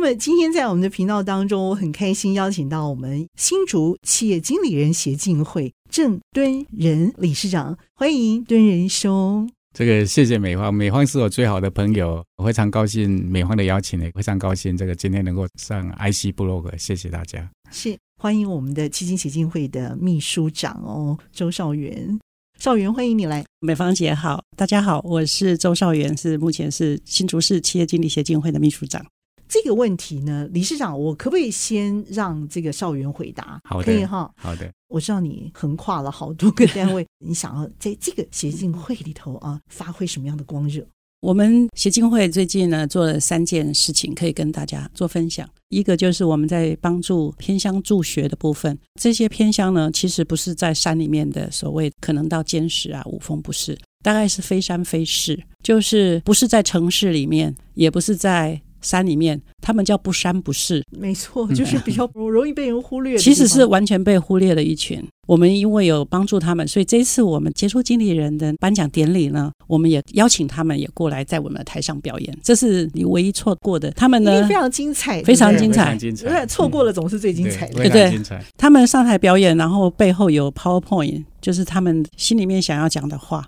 那么今天在我们的频道当中，我很开心邀请到我们新竹企业经理人协进会郑敦仁理事长，欢迎敦仁兄。这个谢谢美方，美方是我最好的朋友，我非常高兴美方的邀请，也非常高兴这个今天能够上 IC 部落格，谢谢大家。是。欢迎我们的基金协进会的秘书长哦，周少元，少元欢迎你来。美芳姐好，大家好，我是周少元，是目前是新竹市企业经理协进会的秘书长。这个问题呢，理事长，我可不可以先让这个少元回答？好的，可以哈。好的，我知道你横跨了好多个单位，你想要在这个协进会里头啊，发挥什么样的光热？我们协进会最近呢做了三件事情，可以跟大家做分享。一个就是我们在帮助偏乡助学的部分，这些偏乡呢其实不是在山里面的，所谓可能到尖石啊、五峰不是，大概是非山非市，就是不是在城市里面，也不是在。山里面，他们叫不山不市，没错，就是比较容易被人忽略。其实是完全被忽略的一群。我们因为有帮助他们，所以这次我们杰出经理人的颁奖典礼呢，我们也邀请他们也过来在我们的台上表演。这是你唯一错过的。他们呢，非常精彩，非常精彩，精彩。错过了总是最精彩的，对对。他们上台表演，然后背后有 PowerPoint，就是他们心里面想要讲的话。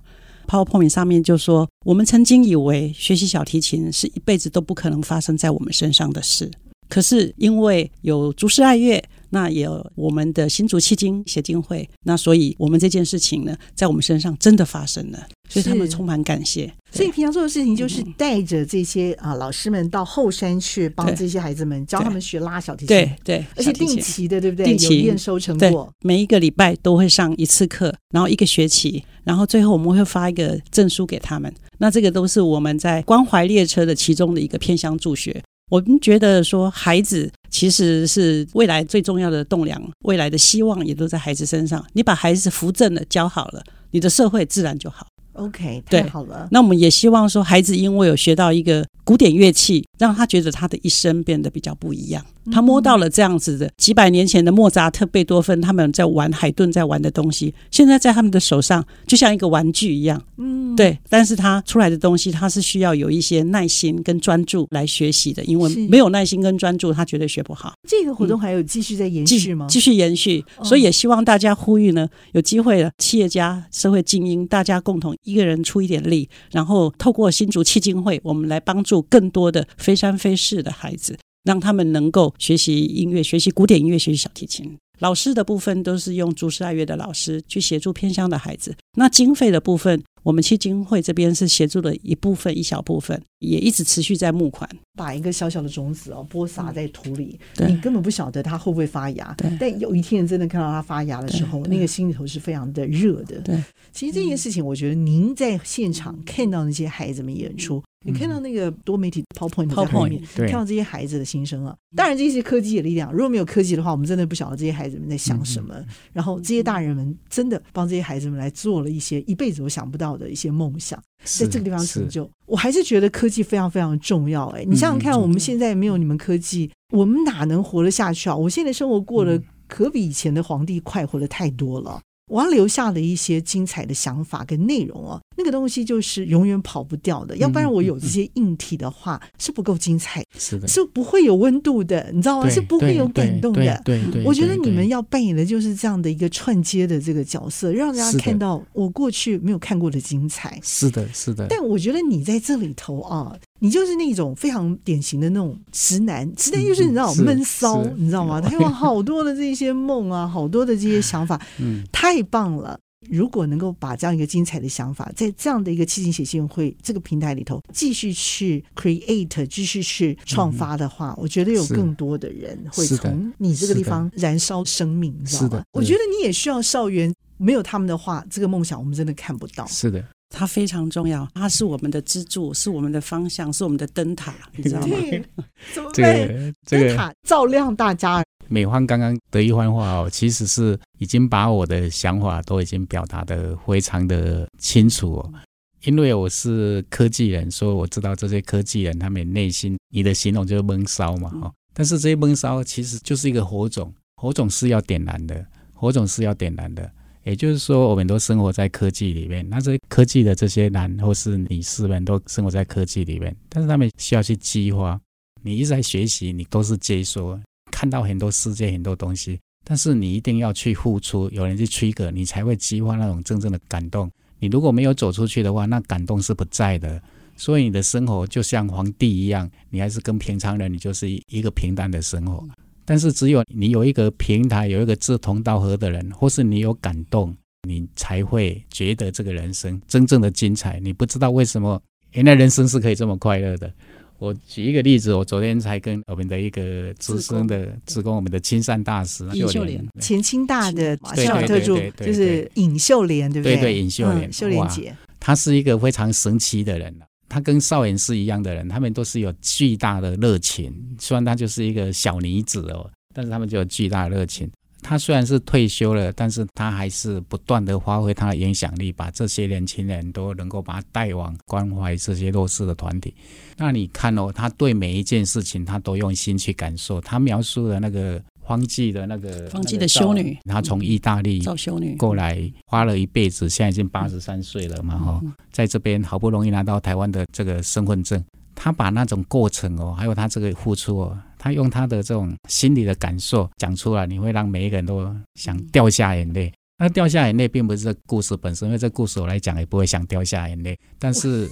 PowerPoint 上面就说，我们曾经以为学习小提琴是一辈子都不可能发生在我们身上的事，可是因为有竹师爱乐，那也有我们的新竹企经协进会，那所以我们这件事情呢，在我们身上真的发生了，所以他们充满感谢。所以平常做的事情就是带着这些啊老师们到后山去帮这些孩子们教他们学拉小提琴，对对，而且定期的，对不对？定期验收成果，每一个礼拜都会上一次课，然后一个学期。然后最后我们会发一个证书给他们，那这个都是我们在关怀列车的其中的一个偏乡助学。我们觉得说，孩子其实是未来最重要的栋梁，未来的希望也都在孩子身上。你把孩子扶正了，教好了，你的社会自然就好。OK，太好了。那我们也希望说，孩子因为有学到一个古典乐器，让他觉得他的一生变得比较不一样。他摸到了这样子的几百年前的莫扎特、贝多芬他们在玩海顿在玩的东西，现在在他们的手上就像一个玩具一样。嗯，对。但是他出来的东西，他是需要有一些耐心跟专注来学习的，因为没有耐心跟专注，他绝对学不好。这个活动还有继续在延续吗？继续延续。所以也希望大家呼吁呢，有机会的企业家、社会精英，大家共同一个人出一点力，然后透过新竹基金会，我们来帮助更多的非山非市的孩子。让他们能够学习音乐，学习古典音乐，学习小提琴。老师的部分都是用竹师爱乐的老师去协助偏乡的孩子。那经费的部分，我们企经会这边是协助了一部分，一小部分，也一直持续在募款。把一个小小的种子哦，播撒在土里，你根本不晓得它会不会发芽。但有一天真的看到它发芽的时候，那个心里头是非常的热的。对，其实这件事情，我觉得您在现场看到那些孩子们演出。你看到那个多媒体 PowerPoint 在后面，看到这些孩子的心声啊！当然，这些科技的力量，如果没有科技的话，我们真的不晓得这些孩子们在想什么。然后，这些大人们真的帮这些孩子们来做了一些一辈子都想不到的一些梦想，在这个地方成就。我还是觉得科技非常非常重要。哎，你想想看，我们现在没有你们科技，我们哪能活得下去啊？我现在生活过得可比以前的皇帝快活的太多了。我要留下的一些精彩的想法跟内容哦，那个东西就是永远跑不掉的。要不然我有这些硬体的话，是不够精彩，是的，是不会有温度的，你知道吗？是不会有感动的。对对，我觉得你们要扮演的就是这样的一个串接的这个角色，让大家看到我过去没有看过的精彩。是的，是的。但我觉得你在这里头啊。你就是那种非常典型的那种直男，直男就是你知道闷骚，你知道吗？他有好多的这些梦啊，好多的这些想法，嗯，太棒了！如果能够把这样一个精彩的想法，在这样的一个七情写信会这个平台里头继续去 create，继续去创发的话，我觉得有更多的人会从你这个地方燃烧生命，你知道吗？我觉得你也需要少元，没有他们的话，这个梦想我们真的看不到。是的。它非常重要，它是我们的支柱，是我们的方向，是我们的灯塔，你知道吗？怎么办？灯塔照亮大家。美方刚刚的一番话哦，其实是已经把我的想法都已经表达的非常的清楚哦。因为我是科技人，所以我知道这些科技人他们内心，你的形容就是闷烧嘛哈。但是这些闷烧其实就是一个火种，火种是要点燃的，火种是要点燃的。也就是说，我们都生活在科技里面，那这科技的这些男或是女士们都生活在科技里面，但是他们需要去激发。你一直在学习，你都是接收，看到很多世界很多东西，但是你一定要去付出，有人去 trigger，你才会激发那种真正的感动。你如果没有走出去的话，那感动是不在的。所以你的生活就像皇帝一样，你还是跟平常人，你就是一个平淡的生活。但是只有你有一个平台，有一个志同道合的人，或是你有感动，你才会觉得这个人生真正的精彩。你不知道为什么，原来人生是可以这么快乐的。我举一个例子，我昨天才跟我们的一个资深的职工，我们的亲善大使尹秀莲，前清大的小特助，就是尹秀莲，对不对？对对，尹秀莲，秀莲姐，她是一个非常神奇的人。她跟少妍是一样的人，他们都是有巨大的热情。虽然她就是一个小女子哦，但是他们就有巨大的热情。她虽然是退休了，但是他还是不断的发挥他的影响力，把这些年轻人都能够把他带往关怀这些弱势的团体。那你看哦，他对每一件事情，他都用心去感受。他描述的那个荒寂的那个方济的修女，她从意大利造修女过来，花了一辈子，现在已经八十三岁了嘛，哈，在这边好不容易拿到台湾的这个身份证。他把那种过程哦，还有他这个付出哦，他用他的这种心理的感受讲出来，你会让每一个人都想掉下眼泪。那掉下眼泪并不是这故事本身，因为这故事我来讲也不会想掉下眼泪。但是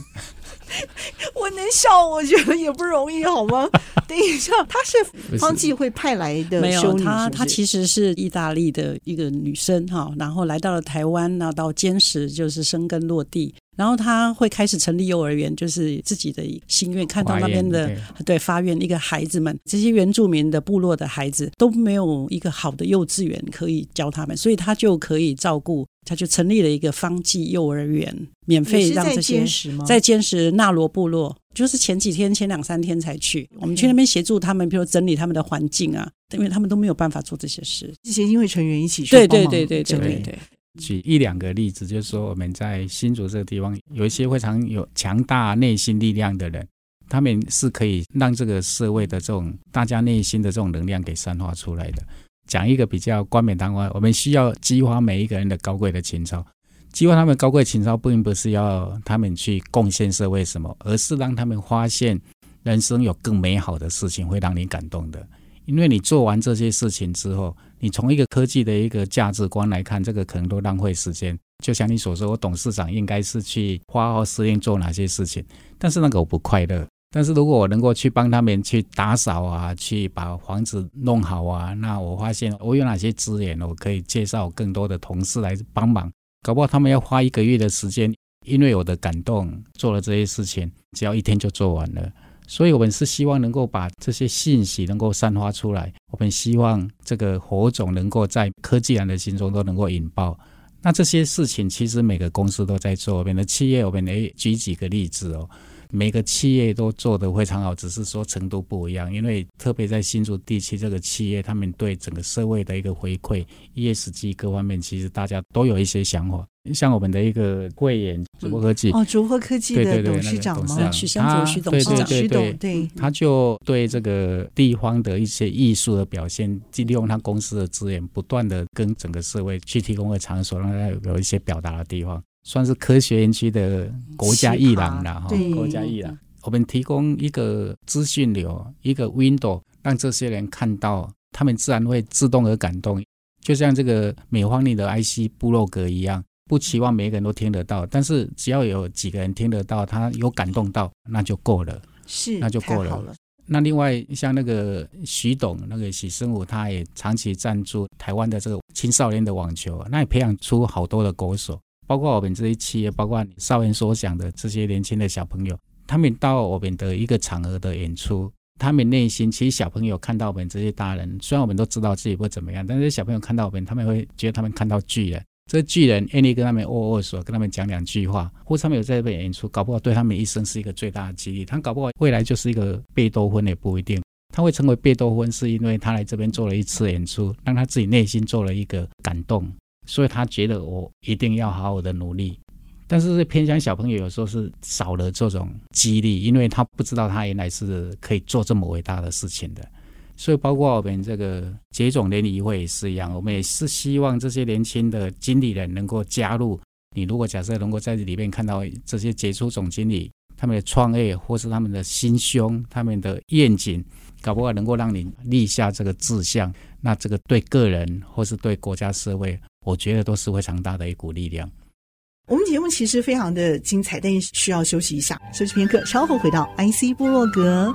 我，我能笑，我觉得也不容易，好吗？等一下，他是方济会派来的修女是是？没有，他他其实是意大利的一个女生哈，然后来到了台湾，那到坚石就是生根落地。然后他会开始成立幼儿园，就是自己的心愿，看到那边的对发愿一个孩子们，这些原住民的部落的孩子都没有一个好的幼稚园可以教他们，所以他就可以照顾，他就成立了一个方济幼儿园，免费让这些在坚持纳罗部落，就是前几天前两三天才去，我们去那边协助他们，比如整理他们的环境啊，因为他们都没有办法做这些事，这些协进会成员一起去对对对对对对对。举一两个例子，就是说我们在新竹这个地方，有一些非常有强大内心力量的人，他们是可以让这个社会的这种大家内心的这种能量给散发出来的。讲一个比较冠冕堂皇，我们需要激发每一个人的高贵的情操，激发他们高贵情操，并不是要他们去贡献社会什么，而是让他们发现人生有更美好的事情会让你感动的。因为你做完这些事情之后，你从一个科技的一个价值观来看，这个可能都浪费时间。就像你所说，我董事长应该是去花号施令做哪些事情，但是那个我不快乐。但是如果我能够去帮他们去打扫啊，去把房子弄好啊，那我发现我有哪些资源，我可以介绍更多的同事来帮忙。搞不好他们要花一个月的时间，因为我的感动做了这些事情，只要一天就做完了。所以，我们是希望能够把这些信息能够散发出来。我们希望这个火种能够在科技人的心中都能够引爆。那这些事情其实每个公司都在做。我们的企业，我们来举几个例子哦。每个企业都做得非常好，只是说程度不一样。因为特别在新竹地区，这个企业他们对整个社会的一个回馈、ESG 各方面，其实大家都有一些想法。像我们的一个贵眼竹科科技哦，竹科科技的董事长吗？许湘竹许董事长，许董对，他就对这个地方的一些艺术的表现，利用他公司的资源，不断的跟整个社会去提供个场所，让他有一些表达的地方。算是科学园区的国家艺廊了哈，国家艺廊，我们提供一个资讯流，一个 window，让这些人看到，他们自然会自动而感动，就像这个美方里的 IC 部落格一样，不期望每个人都听得到，但是只要有几个人听得到，他有感动到，那就够了，是，那就够了。了。那另外像那个徐董，那个许生武，他也长期赞助台湾的这个青少年的网球，那也培养出好多的国手。包括我们这些企业，包括你少妍所讲的这些年轻的小朋友，他们到我们的一个场合的演出，他们内心其实小朋友看到我们这些大人，虽然我们都知道自己不怎么样，但是小朋友看到我们，他们会觉得他们看到巨人。这巨人愿意跟他们握握手，跟他们讲两句话，或者他们有在这边演出，搞不好对他们一生是一个最大的激励。他搞不好未来就是一个贝多芬也不一定。他会成为贝多芬，是因为他来这边做了一次演出，让他自己内心做了一个感动，所以他觉得我一定要好好的努力。但是偏向小朋友有时候是少了这种激励，因为他不知道他原来是可以做这么伟大的事情的。所以包括我们这个接种联谊会也是一样，我们也是希望这些年轻的经理人能够加入。你如果假设能够在这里面看到这些杰出总经理他们的创业，或是他们的心胸、他们的愿景，搞不好能够让你立下这个志向，那这个对个人或是对国家社会，我觉得都是非常大的一股力量。我们节目其实非常的精彩，但是需要休息一下，休息片刻，稍后回到 IC 部落格。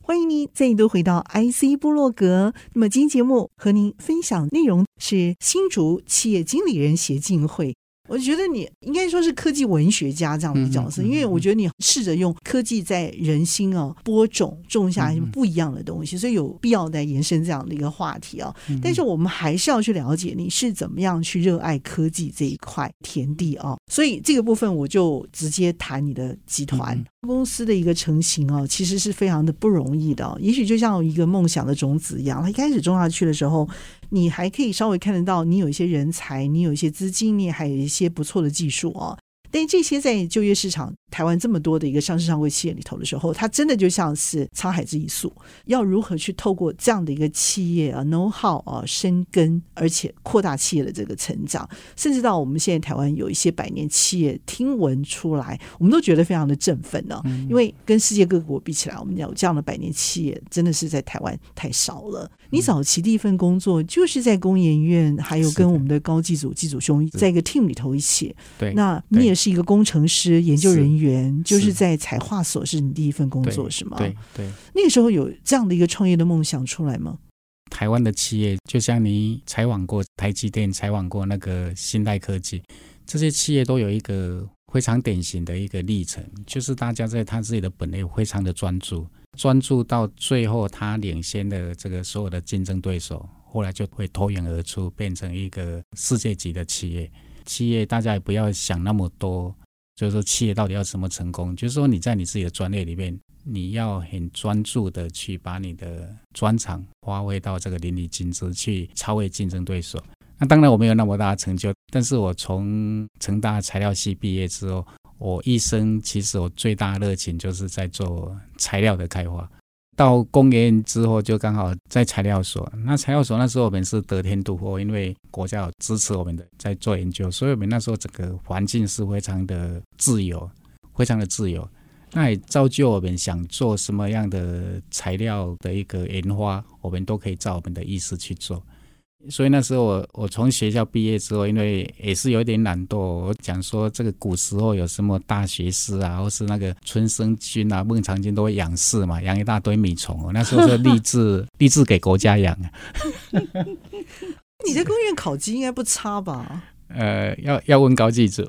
欢迎您再度回到 IC 部落格。那么今天节目和您分享内容是新竹企业经理人协进会。我觉得你应该说是科技文学家这样的角色，因为我觉得你试着用科技在人心啊播种，种下不一样的东西，所以有必要来延伸这样的一个话题啊。但是我们还是要去了解你是怎么样去热爱科技这一块田地啊。所以这个部分我就直接谈你的集团公司的一个成型啊，其实是非常的不容易的。也许就像一个梦想的种子一样，它一开始种下去的时候。你还可以稍微看得到，你有一些人才，你有一些资金，你还有一些不错的技术哦。但这些在就业市场，台湾这么多的一个上市上柜企业里头的时候，它真的就像是沧海之一粟。要如何去透过这样的一个企业啊，know how 啊，深耕，而且扩大企业的这个成长，甚至到我们现在台湾有一些百年企业听闻出来，我们都觉得非常的振奋呢、啊。因为跟世界各国比起来，我们有这样的百年企业，真的是在台湾太少了。你早期第一份工作就是在工研院，还有跟我们的高技组、技组兄在一个 team 里头一起。对，那你也是。是一个工程师、研究人员，就是在彩画所是你第一份工作，是吗？对对。那个时候有这样的一个创业的梦想出来吗？台湾的企业，就像你采访过台积电、采访过那个新代科技，这些企业都有一个非常典型的一个历程，就是大家在他自己的本业非常的专注，专注到最后，他领先的这个所有的竞争对手，后来就会脱颖而出，变成一个世界级的企业。企业大家也不要想那么多，就是说企业到底要怎么成功？就是说你在你自己的专业里面，你要很专注的去把你的专长发挥到这个淋漓尽致，去超越竞争对手。那当然我没有那么大的成就，但是我从成大材料系毕业之后，我一生其实我最大热情就是在做材料的开发。到工研之后，就刚好在材料所。那材料所那时候我们是得天独厚，因为国家有支持我们的在做研究，所以我们那时候整个环境是非常的自由，非常的自由。那也造就我们想做什么样的材料的一个研发，我们都可以照我们的意思去做。所以那时候我我从学校毕业之后，因为也是有一点懒惰，我讲说这个古时候有什么大学士啊，或是那个春申君啊、孟尝君都会养士嘛，养一大堆米虫。那时候是立志 立志给国家养啊。你在公院考级应该不差吧？呃，要要问高祭祖。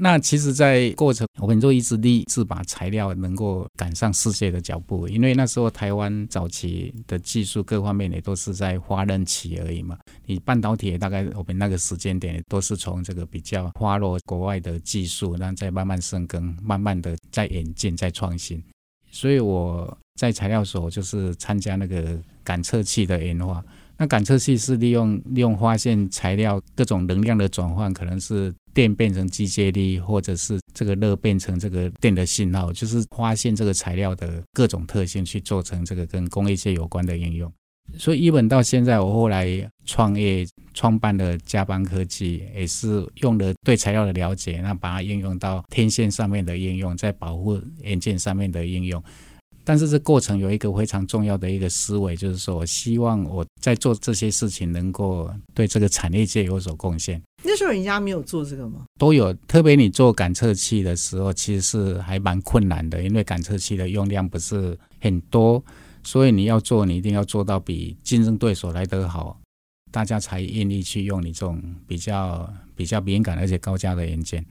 那其实，在过程我们就一直立志把材料能够赶上世界的脚步，因为那时候台湾早期的技术各方面也都是在发軔期而已嘛。你半导体大概我们那个时间点都是从这个比较花落国外的技术，然后再慢慢深耕，慢慢的在演进、在创新。所以我在材料所就是参加那个感测器的研发。那感测器是利用利用发现材料各种能量的转换，可能是电变成机械力，或者是这个热变成这个电的信号，就是发现这个材料的各种特性，去做成这个跟工业界有关的应用。所以，一本到现在，我后来创业创办了嘉邦科技，也是用了对材料的了解，那把它应用到天线上面的应用，在保护元件上面的应用。但是这过程有一个非常重要的一个思维，就是说我希望我在做这些事情能够对这个产业界有所贡献。那时候人家没有做这个吗？都有，特别你做感测器的时候，其实是还蛮困难的，因为感测器的用量不是很多，所以你要做，你一定要做到比竞争对手来得好，大家才愿意去用你这种比较比较敏感而且高价的元件。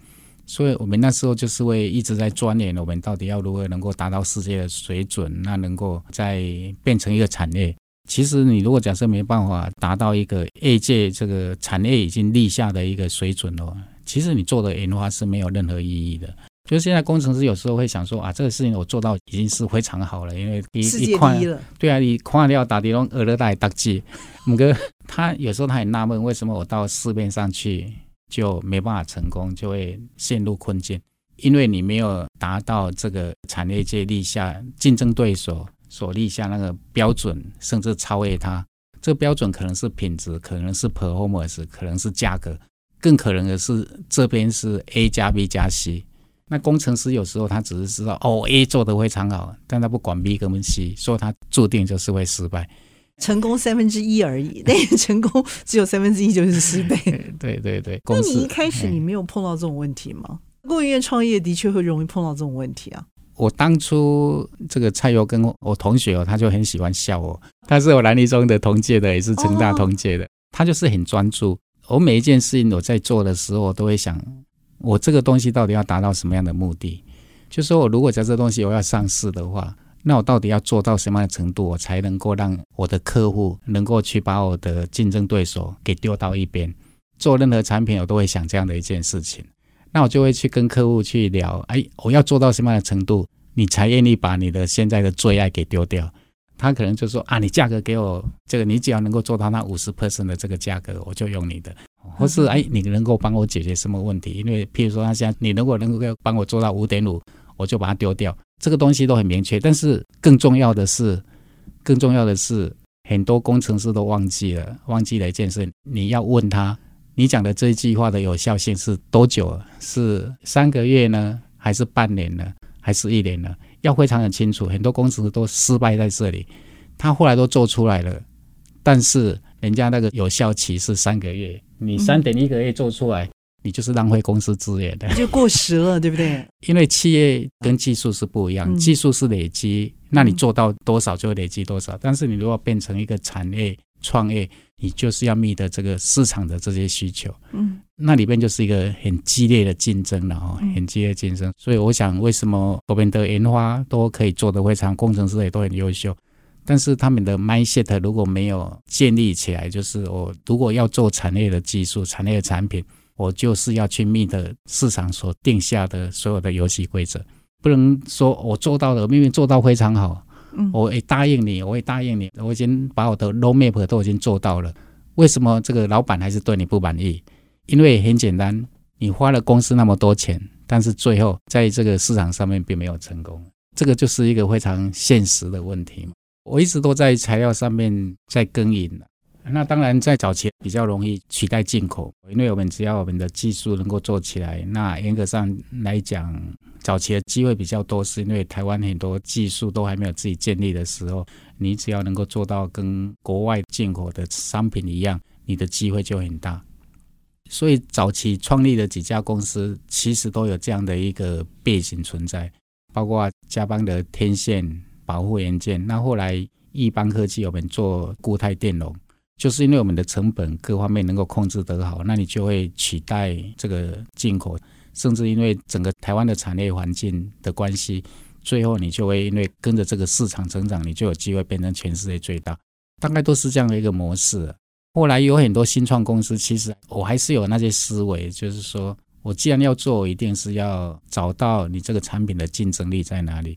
所以我们那时候就是会一直在钻研，我们到底要如何能够达到世界的水准，那能够再变成一个产业。其实你如果假设没办法达到一个业界这个产业已经立下的一个水准的话，其实你做的研发是没有任何意义的。就是现在工程师有时候会想说啊，这个事情我做到已经是非常好了，因为一一块对啊，你跨掉打的龙俄勒带打击，五哥他有时候他很纳闷，为什么我到市面上去就没办法成功，就会陷入困境，因为你没有达到这个产业界立下竞争对手所立下那个标准，甚至超越它。这个标准可能是品质，可能是 performance，可能是价格，更可能的是这边是 A 加 B 加 C。那工程师有时候他只是知道哦 A 做的非常好，但他不管 B 跟 C，所以他注定就是会失败。成功三分之一而已，那成功只有三分之一就是失败。对对对。那你一开始你没有碰到这种问题吗？供应链创业的确会容易碰到这种问题啊。我当初这个蔡优跟我同学哦，他就很喜欢笑我。他是我南一中的同届的，也是成大同届的。他就是很专注。我每一件事情我在做的时候，我都会想。我这个东西到底要达到什么样的目的？就是说我如果在这东西我要上市的话，那我到底要做到什么样的程度，我才能够让我的客户能够去把我的竞争对手给丢到一边？做任何产品，我都会想这样的一件事情。那我就会去跟客户去聊，哎，我要做到什么样的程度，你才愿意把你的现在的最爱给丢掉？他可能就说啊，你价格给我这个，你只要能够做到那五十 percent 的这个价格，我就用你的。或是哎，你能够帮我解决什么问题？因为譬如说，他现在你如果能够帮我做到五点五，我就把它丢掉。这个东西都很明确。但是更重要的是，更重要的是，很多工程师都忘记了，忘记了一件事。你要问他，你讲的这一句话的有效性是多久？是三个月呢，还是半年呢，还是一年呢？要非常的清楚。很多公司都失败在这里，他后来都做出来了，但是人家那个有效期是三个月。你三点一个月做出来，嗯、你就是浪费公司资源的，就过时了，对不对？因为企业跟技术是不一样，嗯、技术是累积，那你做到多少就累积多少。嗯、但是你如果变成一个产业创业，你就是要觅得这个市场的这些需求，嗯，那里边就是一个很激烈的竞争了哦，很激烈竞争。所以我想，为什么我们的研发都可以做得非常，工程师也都很优秀。但是他们的 mindset 如果没有建立起来，就是我如果要做产业的技术、产业的产品，我就是要去 meet 市场所定下的所有的游戏规则，不能说我做到了，明明做到非常好，我也答应你，我也答应你，我已经把我的 roadmap 都已经做到了，为什么这个老板还是对你不满意？因为很简单，你花了公司那么多钱，但是最后在这个市场上面并没有成功，这个就是一个非常现实的问题。我一直都在材料上面在耕耘，那当然在早期比较容易取代进口，因为我们只要我们的技术能够做起来，那严格上来讲，早期的机会比较多，是因为台湾很多技术都还没有自己建立的时候，你只要能够做到跟国外进口的商品一样，你的机会就很大。所以早期创立的几家公司其实都有这样的一个背景存在，包括嘉邦的天线。保护元件，那后来易邦科技我们做固态电容，就是因为我们的成本各方面能够控制得好，那你就会取代这个进口，甚至因为整个台湾的产业环境的关系，最后你就会因为跟着这个市场成长，你就有机会变成全世界最大，大概都是这样的一个模式。后来有很多新创公司，其实我还是有那些思维，就是说我既然要做，一定是要找到你这个产品的竞争力在哪里。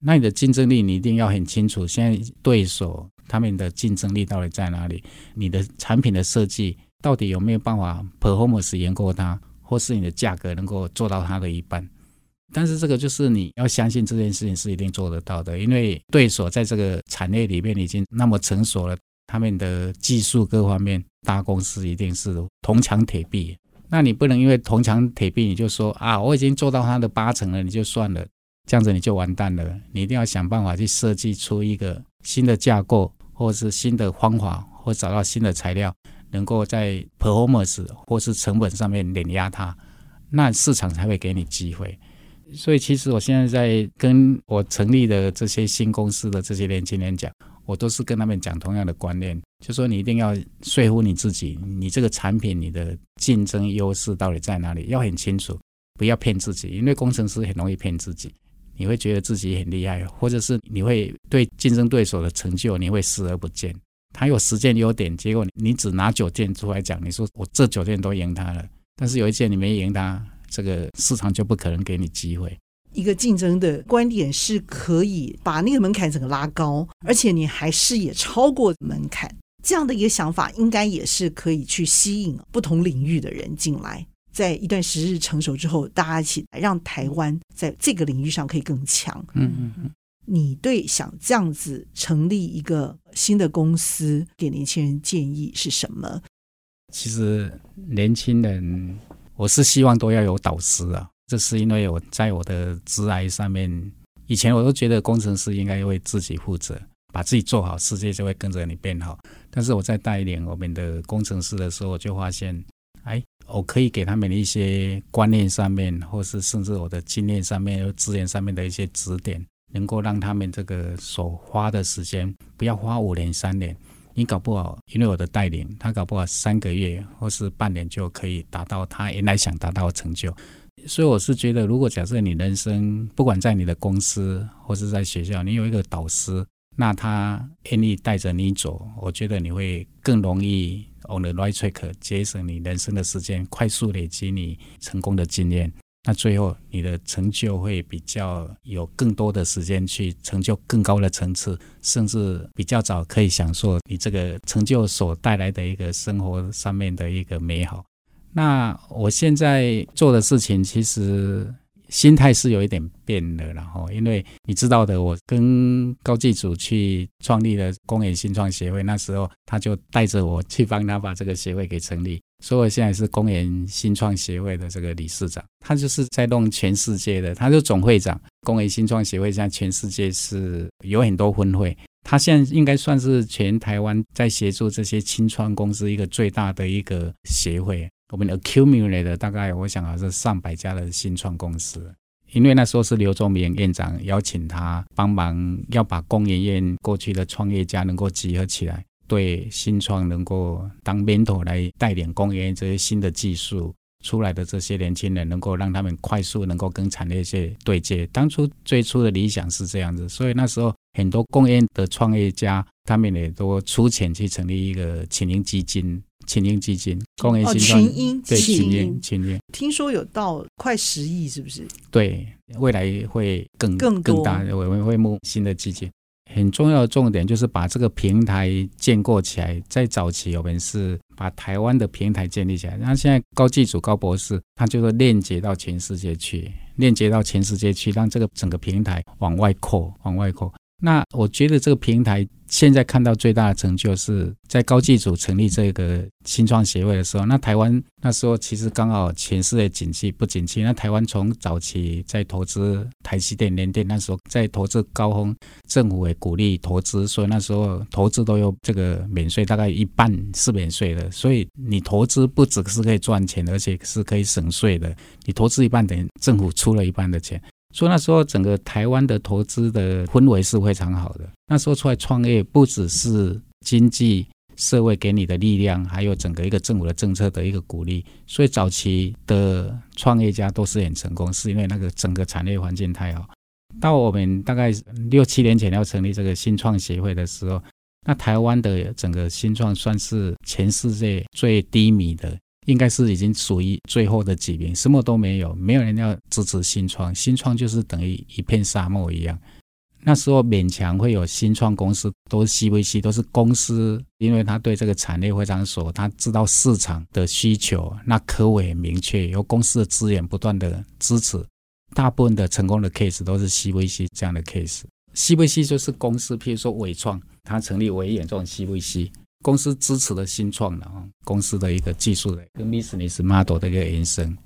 那你的竞争力，你一定要很清楚。现在对手他们的竞争力到底在哪里？你的产品的设计到底有没有办法 performance 赢过它，或是你的价格能够做到它的一半？但是这个就是你要相信这件事情是一定做得到的，因为对手在这个产业里面已经那么成熟了，他们的技术各方面，大公司一定是铜墙铁壁。那你不能因为铜墙铁壁，你就说啊，我已经做到它的八成了，你就算了。这样子你就完蛋了，你一定要想办法去设计出一个新的架构，或是新的方法，或找到新的材料，能够在 performance 或是成本上面碾压它，那市场才会给你机会。所以，其实我现在在跟我成立的这些新公司的这些年轻人讲，我都是跟他们讲同样的观念，就说你一定要说服你自己，你这个产品你的竞争优势到底在哪里，要很清楚，不要骗自己，因为工程师很容易骗自己。你会觉得自己很厉害，或者是你会对竞争对手的成就你会视而不见。他有十件优点，结果你只拿九件出来讲，你说我这九件都赢他了，但是有一件你没赢他，这个市场就不可能给你机会。一个竞争的观点是可以把那个门槛整个拉高，而且你还视野超过门槛，这样的一个想法，应该也是可以去吸引不同领域的人进来。在一段时日成熟之后，大家一起来让台湾在这个领域上可以更强。嗯嗯嗯。你对想这样子成立一个新的公司给年轻人建议是什么？其实年轻人，我是希望都要有导师啊。这是因为我在我的职涯上面，以前我都觉得工程师应该为自己负责，把自己做好，世界就会跟着你变好。但是我在带领我们的工程师的时候，我就发现，哎，我可以给他们一些观念上面，或是甚至我的经验上面、资源上面的一些指点。能够让他们这个所花的时间不要花五年三年，你搞不好因为我的带领，他搞不好三个月或是半年就可以达到他原来想达到的成就。所以我是觉得，如果假设你人生不管在你的公司或是在学校，你有一个导师，那他愿意带着你走，我觉得你会更容易 on the right track，节省你人生的时间，快速累积你成功的经验。那最后，你的成就会比较有更多的时间去成就更高的层次，甚至比较早可以享受你这个成就所带来的一个生活上面的一个美好。那我现在做的事情，其实心态是有一点变了，然后因为你知道的，我跟高技祖去创立了工研新创协会，那时候他就带着我去帮他把这个协会给成立。所以我现在是工研新创协会的这个理事长，他就是在弄全世界的，他是总会长。工研新创协会现在全世界是有很多分会，他现在应该算是全台湾在协助这些新创公司一个最大的一个协会。我们 accumulate 大概我想啊是上百家的新创公司，因为那时候是刘宗明院长邀请他帮忙，要把工研院过去的创业家能够集合起来。对新创能够当 mentor 来带领工研这些新的技术出来的这些年轻人，能够让他们快速能够跟产业界对接。当初最初的理想是这样子，所以那时候很多工研的创业家，他们也都出钱去成立一个群英基金。群英基金，工研新创，群英对群英群英，听说有到快十亿，是不是？对，未来会更更大，我们会募新的基金。很重要的重点就是把这个平台建构起来。在早期，我们是把台湾的平台建立起来。那现在高技术高博士，他就是链接到全世界去，链接到全世界去，让这个整个平台往外扩，往外扩。那我觉得这个平台。现在看到最大的成就是在高技祖成立这个新创协会的时候，那台湾那时候其实刚好全世界景气不景气，那台湾从早期在投资台积电、联电，那时候在投资高峰，政府也鼓励投资，所以那时候投资都有这个免税，大概一半是免税的，所以你投资不只是可以赚钱，而且是可以省税的，你投资一半等于政府出了一半的钱。所以那时候整个台湾的投资的氛围是非常好的。那时候出来创业，不只是经济社会给你的力量，还有整个一个政府的政策的一个鼓励。所以早期的创业家都是很成功，是因为那个整个产业环境太好。到我们大概六七年前要成立这个新创协会的时候，那台湾的整个新创算是全世界最低迷的。应该是已经属于最后的几名，什么都没有，没有人要支持新创，新创就是等于一片沙漠一样。那时候勉强会有新创公司，都是 CVC，都是公司，因为他对这个产业非常熟，他知道市场的需求，那客户也明确，有公司的资源不断的支持，大部分的成功的 case 都是 CVC 这样的 case。CVC 就是公司，譬如说伟创，他成立纬演这种 CVC。公司支持的新创的啊，公司的一个技术的跟 business model 的一个延伸，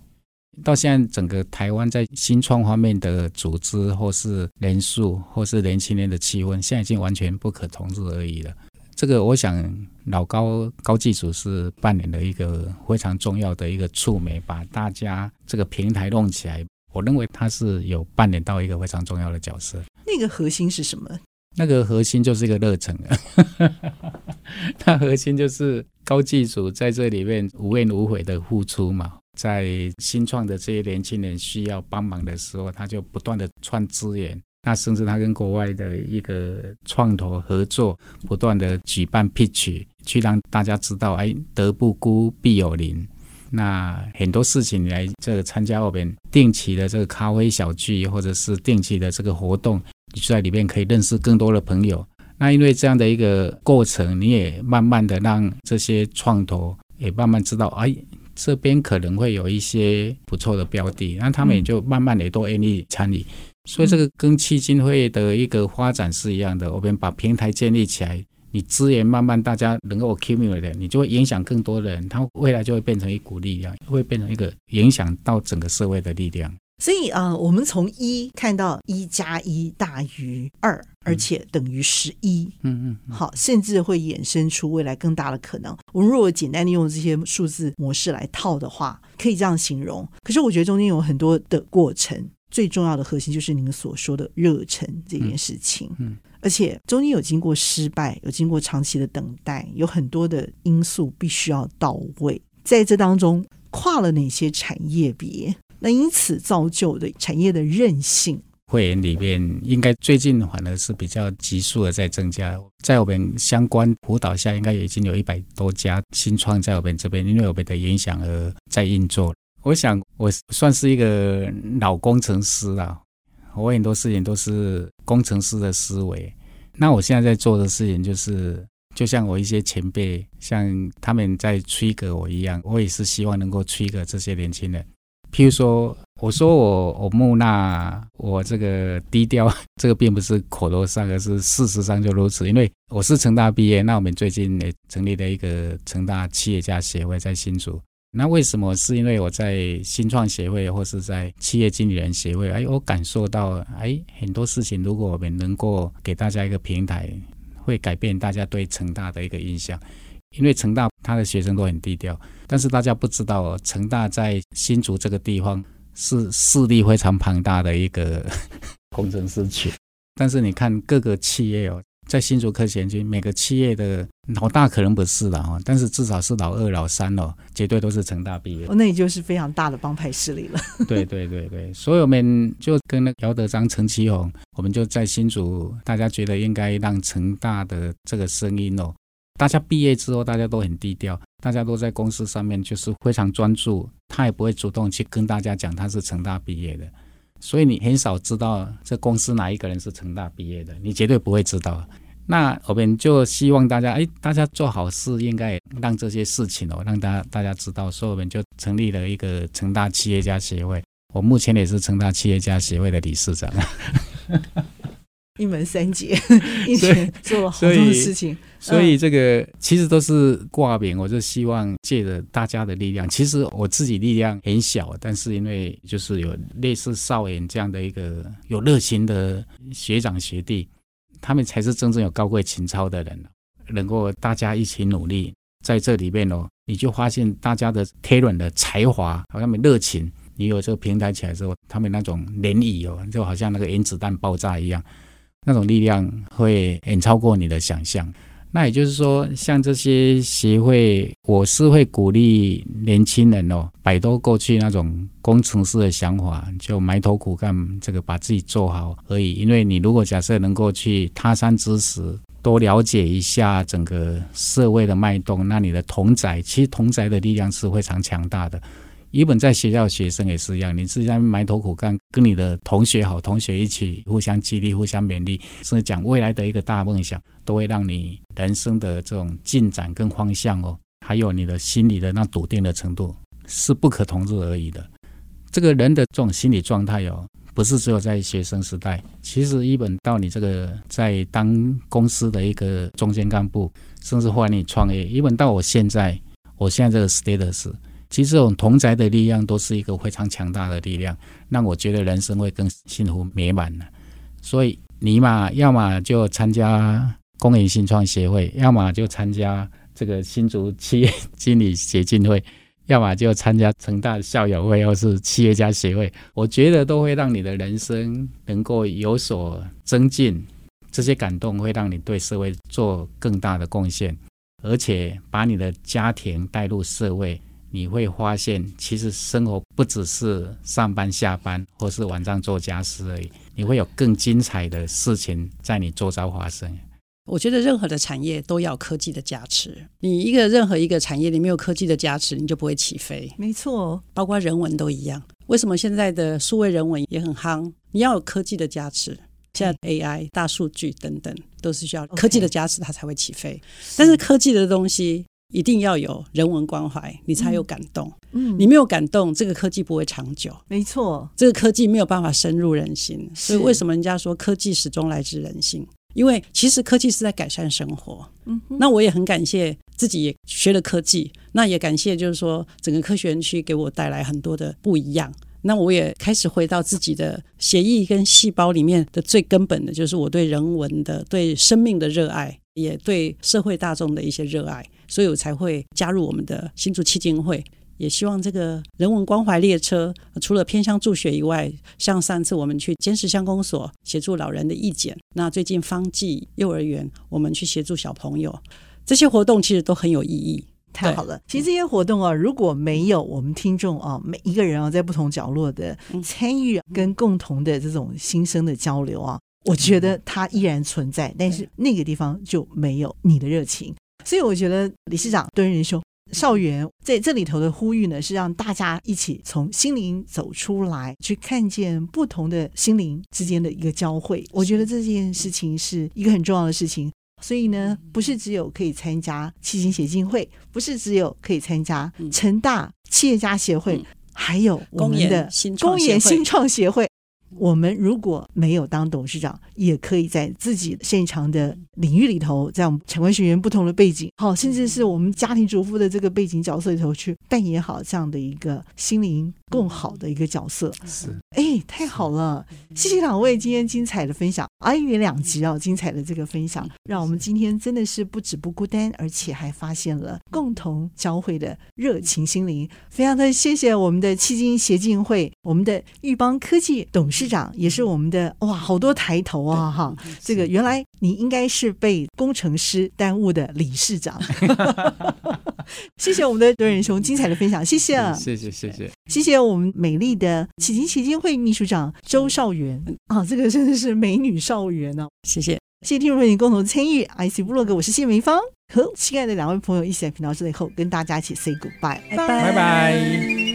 到现在整个台湾在新创方面的组织或是人数或是年轻人的气氛，现在已经完全不可同日而语了。这个我想老高高技术是扮演了一个非常重要的一个触媒，把大家这个平台弄起来。我认为他是有扮演到一个非常重要的角色。那个核心是什么？那个核心就是一个热忱 它，核心就是高技祖在这里面无怨无悔的付出嘛，在新创的这些年轻人需要帮忙的时候，他就不断的串资源，那甚至他跟国外的一个创投合作，不断的举办 pitch，去让大家知道，哎，德不孤，必有邻。那很多事情来这个参加我们定期的这个咖啡小聚，或者是定期的这个活动，你就在里面可以认识更多的朋友。那因为这样的一个过程，你也慢慢的让这些创投也慢慢知道，哎，这边可能会有一些不错的标的，那他们也就慢慢的都愿意参与。所以这个跟基金会的一个发展是一样的，我们把平台建立起来，你资源慢慢大家能够 accumulate，你就会影响更多的人，他未来就会变成一股力量，会变成一个影响到整个社会的力量。所以啊、我们从一看到一加一大于二，而且等于十一，嗯嗯，好，甚至会衍生出未来更大的可能。我们如果简单的用这些数字模式来套的话，可以这样形容。可是我觉得中间有很多的过程。最重要的核心就是您所说的热忱这件事情，嗯，而且中间有经过失败，有经过长期的等待，有很多的因素必须要到位，在这当中跨了哪些产业别，那因此造就的产业的韧性。会员里面应该最近反而是比较急速的在增加，在我们相关辅导下，应该已经有一百多家新创在我们这边，因为我们的影响而在运作。我想，我算是一个老工程师了。我很多事情都是工程师的思维。那我现在在做的事情，就是就像我一些前辈，像他们在催革我一样，我也是希望能够催革这些年轻人。譬如说，我说我我木讷，我这个低调，这个并不是口头上，而是事实上就如此。因为我是成大毕业，那我们最近也成立了一个成大企业家协会，在新竹。那为什么？是因为我在新创协会或是在企业经理人协会，哎，我感受到，哎，很多事情，如果我们能够给大家一个平台，会改变大家对成大的一个印象。因为成大他的学生都很低调，但是大家不知道哦，成大在新竹这个地方是势力非常庞大的一个 工程师群。但是你看各个企业哦。在新竹科学园，每个企业的老大可能不是了哈，但是至少是老二、老三哦，绝对都是成大毕业。哦，那也就是非常大的帮派势力了。对对对对，所以我们就跟那姚德章、陈其宏，我们就在新竹，大家觉得应该让成大的这个声音哦，大家毕业之后大家都很低调，大家都在公司上面就是非常专注，他也不会主动去跟大家讲他是成大毕业的。所以你很少知道这公司哪一个人是成大毕业的，你绝对不会知道。那我们就希望大家，哎，大家做好事，应该让这些事情哦，让大家大家知道。所以我们就成立了一个成大企业家协会。我目前也是成大企业家协会的理事长。一门三杰，一起做了好多事情，所以，这个其实都是挂名。我就希望借着大家的力量，其实我自己力量很小，但是因为就是有类似少远这样的一个有热情的学长学弟，他们才是真正有高贵情操的人，能够大家一起努力，在这里面哦，你就发现大家的 talent 的才华，好像没热情，你有这个平台起来之后，他们那种涟漪哦，就好像那个原子弹爆炸一样。那种力量会远超过你的想象。那也就是说，像这些协会，我是会鼓励年轻人哦，摆脱过去那种工程师的想法，就埋头苦干，这个把自己做好而已。因为你如果假设能够去他山之石，多了解一下整个社会的脉动，那你的同侪，其实同侪的力量是非常强大的。一本在学校学生也是一样，你自己在埋头苦干，跟你的同学好同学一起互相激励、互相勉励，甚至讲未来的一个大梦想，都会让你人生的这种进展跟方向哦，还有你的心理的那笃定的程度是不可同日而语的。这个人的这种心理状态哦，不是只有在学生时代，其实一本到你这个在当公司的一个中间干部，甚至后来你创业，一本到我现在，我现在这个 status。其实这种同宅的力量都是一个非常强大的力量，让我觉得人生会更幸福美满的。所以你嘛，要么就参加公营新创协会，要么就参加这个新竹企业经理协进会，要么就参加成大校友会或是企业家协会。我觉得都会让你的人生能够有所增进，这些感动会让你对社会做更大的贡献，而且把你的家庭带入社会。你会发现，其实生活不只是上班下班，或是晚上做家事而已，你会有更精彩的事情在你周遭发生。我觉得任何的产业都要科技的加持。你一个任何一个产业你没有科技的加持，你就不会起飞。没错，包括人文都一样。为什么现在的数位人文也很夯？你要有科技的加持。现在 AI、大数据等等都是需要科技的加持，它才会起飞。但是科技的东西一定要有人文关怀，你才有感动。嗯，你没有感动，这个科技不会长久。没错，这个科技没有办法深入人心。所以为什么人家说科技始终来自人性？因为其实科技是在改善生活。嗯，那我也很感谢自己也学了科技，那也感谢就是说整个科学园区给我带来很多的不一样。那我也开始回到自己的血液跟细胞里面的最根本的，就是我对人文的、对生命的热爱，也对社会大众的一些热爱，所以我才会加入我们的新竹基金会。也希望这个人文关怀列车，除了偏乡助学以外，像上次我们去监视乡公所协助老人的义诊，那最近方济幼儿园我们去协助小朋友，这些活动其实都很有意义。太好了！其实这些活动啊，如果没有我们听众啊，每一个人啊，在不同角落的参与跟共同的这种心声的交流啊，我觉得它依然存在，但是那个地方就没有你的热情。所以我觉得理事长敦仁兄。少元在这里头的呼吁呢，是让大家一起从心灵走出来，去看见不同的心灵之间的一个交汇。我觉得这件事情是一个很重要的事情。所以呢，不是只有可以参加七星协进会，不是只有可以参加成大企业家协会，还有我们的工研新创协会。我们如果没有当董事长，也可以在自己擅长的领域里头，在我们产官学员不同的背景，好，甚至是我们家庭主妇的这个背景角色里头去扮演好这样的一个心灵更好的一个角色。是，哎，太好了！谢谢两位今天精彩的分享，啊，一连两集啊，精彩的这个分享，让我们今天真的是不止不孤单，而且还发现了共同交汇的热情心灵。非常的谢谢我们的七金协进会，我们的玉邦科技董事长，也是我们的哇，好多抬头啊哈！这个原来你应该是被工程师耽误的理事长。谢谢我们的德仁兄精彩的分享，谢谢，谢谢谢谢，谢谢我们美丽的企心协进会秘书长周少元。啊，这个真的是美女少元呢，谢谢，谢谢听众朋友共同参与 IC 部落格，我是谢梅芳，和亲爱的两位朋友一起来频道之后跟大家一起 say goodbye，拜拜。拜拜。